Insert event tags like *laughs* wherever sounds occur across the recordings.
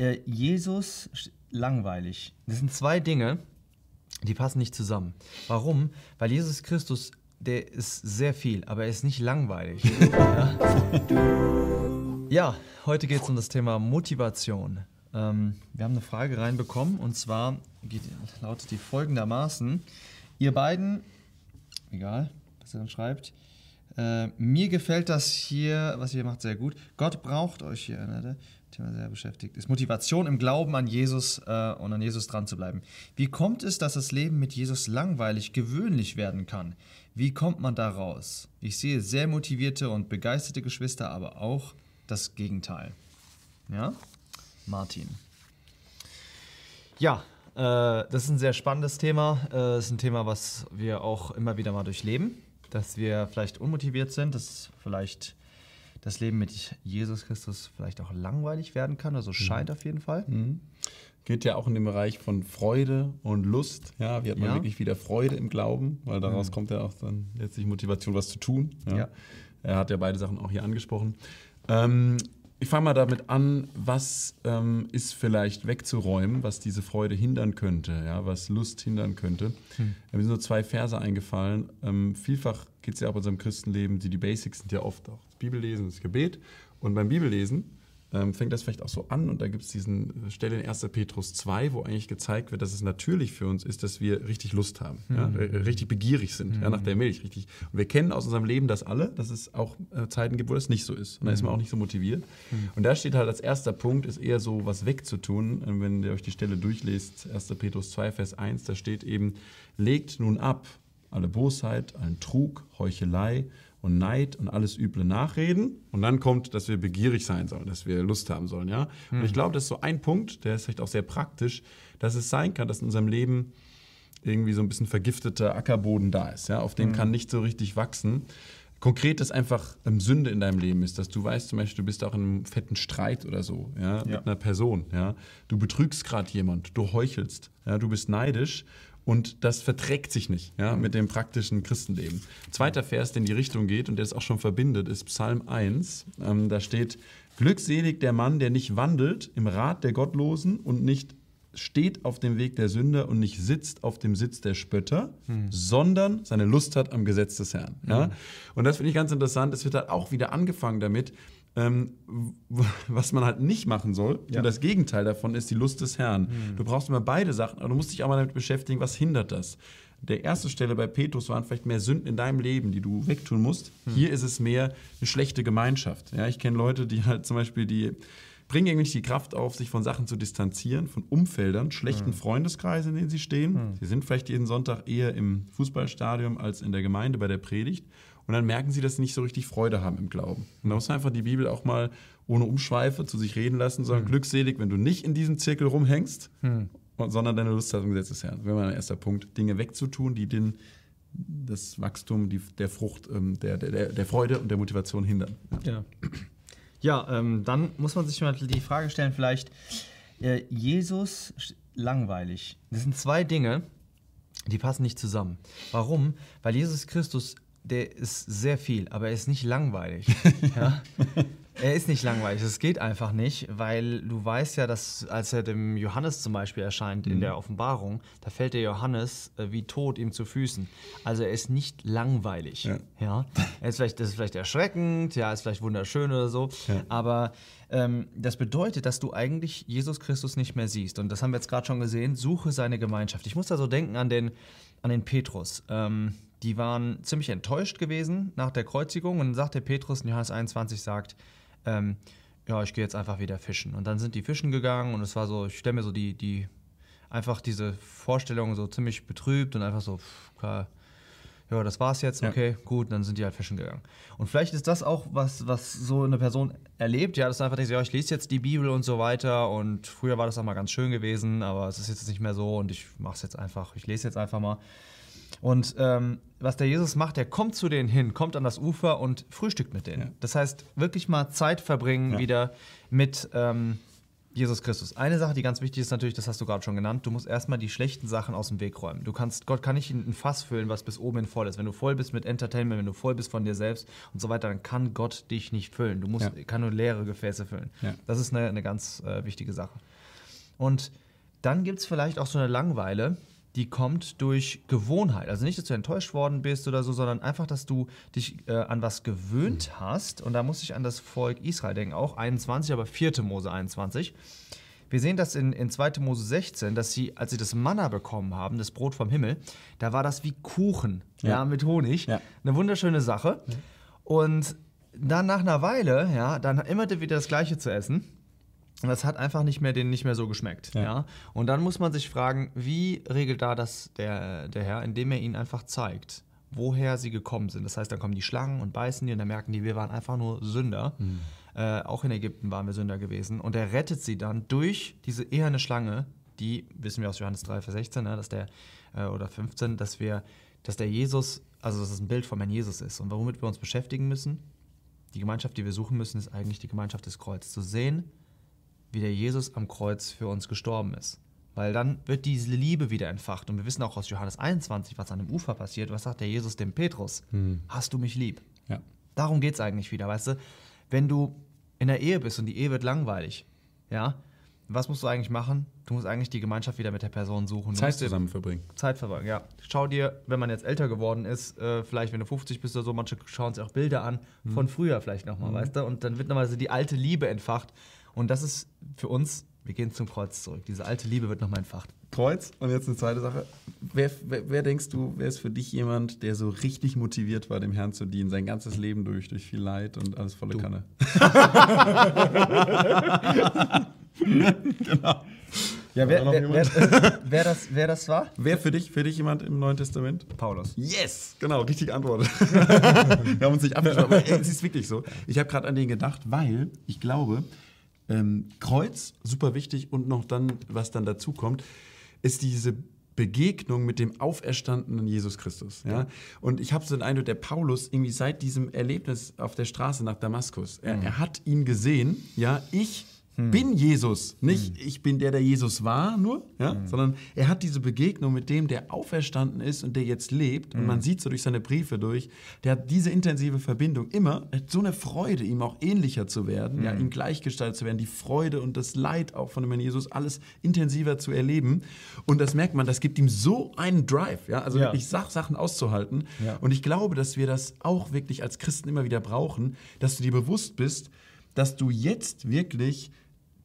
Äh, Jesus, langweilig. Das sind zwei Dinge, die passen nicht zusammen. Warum? Weil Jesus Christus, der ist sehr viel, aber er ist nicht langweilig. ja? *laughs* ja, heute geht es um das Thema Motivation. Ähm, wir haben eine Frage reinbekommen und zwar geht, lautet die folgendermaßen. Ihr beiden, egal, was er dann schreibt, äh, mir gefällt das hier, was ihr macht, sehr gut. Gott braucht euch hier. Ne? Thema sehr beschäftigt ist. Motivation im Glauben an Jesus äh, und an Jesus dran zu bleiben. Wie kommt es, dass das Leben mit Jesus langweilig, gewöhnlich werden kann? Wie kommt man da raus? Ich sehe sehr motivierte und begeisterte Geschwister, aber auch das Gegenteil. Ja? Martin. Ja, äh, das ist ein sehr spannendes Thema. Äh, das ist ein Thema, was wir auch immer wieder mal durchleben. Dass wir vielleicht unmotiviert sind, dass vielleicht das Leben mit Jesus Christus vielleicht auch langweilig werden kann. Also scheint mhm. auf jeden Fall. Mhm. Geht ja auch in den Bereich von Freude und Lust. Ja, wie hat man ja. wirklich wieder Freude im Glauben? Weil daraus mhm. kommt ja auch dann letztlich Motivation, was zu tun. Ja. ja. Er hat ja beide Sachen auch hier angesprochen. Ähm, ich fange mal damit an, was ähm, ist vielleicht wegzuräumen, was diese Freude hindern könnte, ja, was Lust hindern könnte. Hm. Mir sind nur zwei Verse eingefallen. Ähm, vielfach geht es ja auch bei unserem Christenleben, die, die Basics sind ja oft auch das Bibellesen, das Gebet. Und beim Bibellesen ähm, fängt das vielleicht auch so an und da gibt es diesen äh, Stelle in 1. Petrus 2, wo eigentlich gezeigt wird, dass es natürlich für uns ist, dass wir richtig Lust haben, mhm. ja, richtig begierig sind mhm. ja, nach der Milch. Richtig. Und wir kennen aus unserem Leben das alle, dass es auch äh, Zeiten gibt, wo das nicht so ist. Und da ist man mhm. auch nicht so motiviert. Mhm. Und da steht halt als erster Punkt, ist eher so was wegzutun. Und wenn ihr euch die Stelle durchlest, 1. Petrus 2, Vers 1, da steht eben, legt nun ab alle Bosheit, allen Trug, Heuchelei und Neid und alles üble Nachreden. Und dann kommt, dass wir begierig sein sollen, dass wir Lust haben sollen. Ja? Und ich hm. glaube, das ist so ein Punkt, der ist vielleicht auch sehr praktisch, dass es sein kann, dass in unserem Leben irgendwie so ein bisschen vergifteter Ackerboden da ist. Ja? Auf dem mhm. kann nicht so richtig wachsen. Konkret, dass einfach ähm, Sünde in deinem Leben ist, dass du weißt zum Beispiel, du bist auch in einem fetten Streit oder so, ja, ja. mit einer Person, ja. Du betrügst gerade jemand, du heuchelst, ja, du bist neidisch und das verträgt sich nicht ja, mit dem praktischen Christenleben. Zweiter Vers, der in die Richtung geht und der es auch schon verbindet, ist Psalm 1. Ähm, da steht, Glückselig der Mann, der nicht wandelt im Rat der Gottlosen und nicht steht auf dem Weg der Sünder und nicht sitzt auf dem Sitz der Spötter, hm. sondern seine Lust hat am Gesetz des Herrn. Ja? Hm. Und das finde ich ganz interessant. Es wird halt auch wieder angefangen damit, ähm, *laughs* was man halt nicht machen soll. Ja. Und das Gegenteil davon ist die Lust des Herrn. Mhm. Du brauchst immer beide Sachen, aber du musst dich auch mal damit beschäftigen, was hindert das. Der erste Stelle bei Petrus waren vielleicht mehr Sünden in deinem Leben, die du wegtun musst. Mhm. Hier ist es mehr eine schlechte Gemeinschaft. Ja, ich kenne Leute, die halt zum Beispiel die bringen irgendwie die Kraft auf, sich von Sachen zu distanzieren, von Umfeldern, schlechten mhm. Freundeskreisen, in denen sie stehen. Mhm. Sie sind vielleicht jeden Sonntag eher im Fußballstadion als in der Gemeinde bei der Predigt. Und dann merken sie, dass sie nicht so richtig Freude haben im Glauben. Und da muss man einfach die Bibel auch mal ohne Umschweife zu sich reden lassen, sondern mhm. glückselig, wenn du nicht in diesem Zirkel rumhängst, mhm. sondern deine Lust hast im Gesetz des Herrn. Das wäre mein erster Punkt, Dinge wegzutun, die den, das Wachstum die, der Frucht, ähm, der, der, der Freude und der Motivation hindern. Ja, ja ähm, dann muss man sich mal die Frage stellen, vielleicht, äh, Jesus langweilig. Das sind zwei Dinge, die passen nicht zusammen. Warum? Weil Jesus Christus der ist sehr viel, aber er ist nicht langweilig. *laughs* ja? Er ist nicht langweilig, es geht einfach nicht, weil du weißt ja, dass als er dem Johannes zum Beispiel erscheint mhm. in der Offenbarung, da fällt der Johannes äh, wie tot ihm zu Füßen. Also er ist nicht langweilig. Ja. ja? Er ist vielleicht, das ist vielleicht erschreckend, ja, ist vielleicht wunderschön oder so, ja. aber ähm, das bedeutet, dass du eigentlich Jesus Christus nicht mehr siehst. Und das haben wir jetzt gerade schon gesehen, suche seine Gemeinschaft. Ich muss da so denken an den, an den Petrus. Ähm, die waren ziemlich enttäuscht gewesen nach der Kreuzigung und dann sagt der Petrus in Johannes 21 sagt, ähm, ja, ich gehe jetzt einfach wieder fischen. Und dann sind die fischen gegangen und es war so, ich stelle mir so die, die, einfach diese Vorstellung so ziemlich betrübt und einfach so, pff, klar, ja, das war's jetzt, okay, ja. gut, dann sind die halt fischen gegangen. Und vielleicht ist das auch was, was so eine Person erlebt, ja, das ist einfach so, ja, ich lese jetzt die Bibel und so weiter und früher war das auch mal ganz schön gewesen, aber es ist jetzt nicht mehr so und ich mache es jetzt einfach, ich lese jetzt einfach mal. Und ähm, was der Jesus macht, der kommt zu denen hin, kommt an das Ufer und frühstückt mit denen. Ja. Das heißt, wirklich mal Zeit verbringen ja. wieder mit, ähm, Jesus Christus. Eine Sache, die ganz wichtig ist natürlich, das hast du gerade schon genannt, du musst erstmal die schlechten Sachen aus dem Weg räumen. Du kannst, Gott kann nicht ein Fass füllen, was bis oben hin voll ist. Wenn du voll bist mit Entertainment, wenn du voll bist von dir selbst und so weiter, dann kann Gott dich nicht füllen. Du musst, ja. kann nur leere Gefäße füllen. Das ist eine, eine ganz äh, wichtige Sache. Und dann gibt es vielleicht auch so eine Langweile, die kommt durch Gewohnheit. Also nicht, dass du enttäuscht worden bist oder so, sondern einfach, dass du dich äh, an was gewöhnt hast. Und da muss ich an das Volk Israel denken, auch 21, aber 4. Mose 21. Wir sehen das in, in 2. Mose 16, dass sie, als sie das Manna bekommen haben, das Brot vom Himmel, da war das wie Kuchen, ja, ja mit Honig. Ja. Eine wunderschöne Sache. Ja. Und dann nach einer Weile, ja, dann immer wieder das Gleiche zu essen. Und das hat einfach nicht mehr den nicht mehr so geschmeckt. Ja. ja. Und dann muss man sich fragen, wie regelt da das der, der Herr, indem er ihnen einfach zeigt, woher sie gekommen sind. Das heißt, dann kommen die Schlangen und beißen die und dann merken die, wir waren einfach nur Sünder. Mhm. Äh, auch in Ägypten waren wir Sünder gewesen. Und er rettet sie dann durch diese eherne Schlange, die, wissen wir aus Johannes 3, Vers 16, ne, dass der, äh, oder 15, dass wir, dass der Jesus, also dass es ein Bild von Herrn Jesus ist. Und womit wir uns beschäftigen müssen, die Gemeinschaft, die wir suchen müssen, ist eigentlich die Gemeinschaft des Kreuzes. Zu sehen, wie der Jesus am Kreuz für uns gestorben ist. Weil dann wird diese Liebe wieder entfacht. Und wir wissen auch aus Johannes 21, was an dem Ufer passiert. Was sagt der Jesus dem Petrus? Hm. Hast du mich lieb? Ja. Darum geht es eigentlich wieder, weißt du? Wenn du in der Ehe bist und die Ehe wird langweilig, ja, was musst du eigentlich machen? Du musst eigentlich die Gemeinschaft wieder mit der Person suchen. Du Zeit zusammen verbringen. Zeit verbringen, ja. Schau dir, wenn man jetzt älter geworden ist, äh, vielleicht wenn du 50 bist oder so, manche schauen sich auch Bilder an, mhm. von früher vielleicht nochmal, mhm. weißt du? Und dann wird nochmal so die alte Liebe entfacht. Und das ist für uns, wir gehen zum Kreuz zurück. Diese alte Liebe wird nochmal entfacht. Kreuz. Und jetzt eine zweite Sache. Wer, wer, wer, denkst du, wer ist für dich jemand, der so richtig motiviert war, dem Herrn zu dienen, sein ganzes Leben durch, durch viel Leid und alles volle du. Kanne? *laughs* genau. Ja, wer, wer, wer, wer, das, wer das war? Wer für dich, für dich jemand im Neuen Testament? Paulus. Yes! Genau, richtig Antwort. *laughs* Wir haben uns nicht abgesprochen, aber es ist wirklich so. Ich habe gerade an den gedacht, weil ich glaube, ähm, Kreuz, super wichtig und noch dann, was dann dazu kommt, ist diese Begegnung mit dem auferstandenen Jesus Christus. Ja? Und ich habe so den Eindruck, der Paulus irgendwie seit diesem Erlebnis auf der Straße nach Damaskus, er, mhm. er hat ihn gesehen, ja, ich hm. bin Jesus. Nicht hm. ich bin der, der Jesus war nur, ja? Hm. sondern er hat diese Begegnung mit dem, der auferstanden ist und der jetzt lebt. Und man hm. sieht so durch seine Briefe durch, der hat diese intensive Verbindung immer, hat so eine Freude, ihm auch ähnlicher zu werden, ja, hm. ihm gleichgestaltet zu werden, die Freude und das Leid auch von dem Herrn Jesus, alles intensiver zu erleben. Und das merkt man, das gibt ihm so einen Drive, ja, also ja. wirklich Sach Sachen auszuhalten. Ja. Und ich glaube, dass wir das auch wirklich als Christen immer wieder brauchen, dass du dir bewusst bist, dass du jetzt wirklich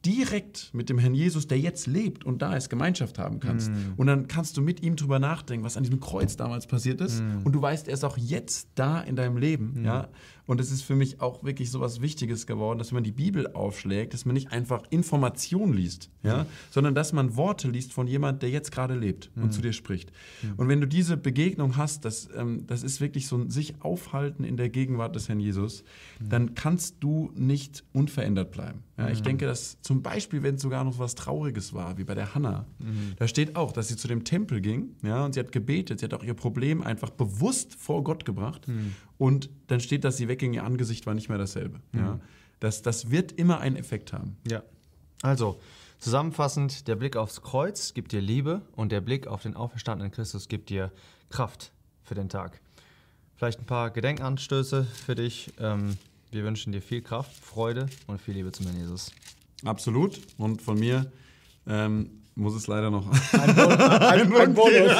direkt mit dem Herrn Jesus, der jetzt lebt und da ist, Gemeinschaft haben kannst. Mm. Und dann kannst du mit ihm drüber nachdenken, was an diesem Kreuz damals passiert ist. Mm. Und du weißt, er ist auch jetzt da in deinem Leben. Mm. Ja? Und es ist für mich auch wirklich so was Wichtiges geworden, dass wenn man die Bibel aufschlägt, dass man nicht einfach Informationen liest, ja? Mhm. sondern dass man Worte liest von jemand, der jetzt gerade lebt und zu dir spricht. Und wenn du diese Begegnung hast, das, ähm, das ist wirklich so ein sich aufhalten in der Gegenwart des Herrn Jesus, dann kannst du nicht unverändert bleiben. Ja? Ich denke, dass zum Beispiel, wenn es sogar noch was Trauriges war, wie bei der Hannah, mhm. da steht auch, dass sie zu dem Tempel ging ja, und sie hat gebetet, sie hat auch ihr Problem einfach bewusst vor Gott gebracht mhm. und dann steht, dass sie wegging, ihr Angesicht war nicht mehr dasselbe. Mhm. Ja. Das, das wird immer einen Effekt haben. Ja. Also, zusammenfassend, der Blick aufs Kreuz gibt dir Liebe und der Blick auf den auferstandenen Christus gibt dir Kraft für den Tag. Vielleicht ein paar Gedenkanstöße für dich. Ähm, wir wünschen dir viel Kraft, Freude und viel Liebe zum Herrn Jesus. Absolut. Und von mir ähm, muss es leider noch ein, Bon *laughs* ein, ein Bonus.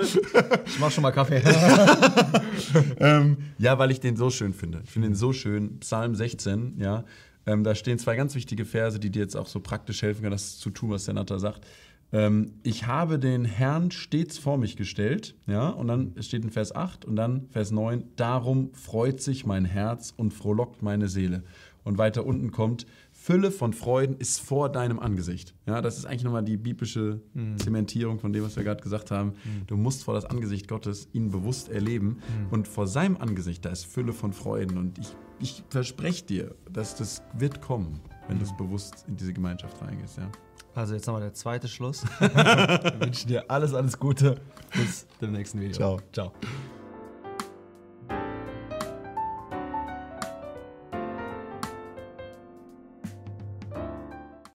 *laughs* ich mach schon mal Kaffee. *laughs* ähm, ja, weil ich den so schön finde. Ich finde den so schön. Psalm 16, ja. Ähm, da stehen zwei ganz wichtige Verse, die dir jetzt auch so praktisch helfen können, das zu tun, was der Natter sagt. Ähm, ich habe den Herrn stets vor mich gestellt, ja, und dann steht in Vers 8 und dann Vers 9, darum freut sich mein Herz und frohlockt meine Seele. Und weiter unten kommt, Fülle von Freuden ist vor deinem Angesicht. Ja, das ist eigentlich nochmal die biblische mhm. Zementierung von dem, was wir gerade gesagt haben. Mhm. Du musst vor das Angesicht Gottes ihn bewusst erleben. Mhm. Und vor seinem Angesicht, da ist Fülle von Freuden. Und ich, ich verspreche dir, dass das wird kommen, wenn du es bewusst in diese Gemeinschaft reingehst. Ja. Also jetzt nochmal der zweite Schluss. *laughs* ich wünsche dir alles, alles Gute. Bis zum nächsten Video. Ciao. Ciao.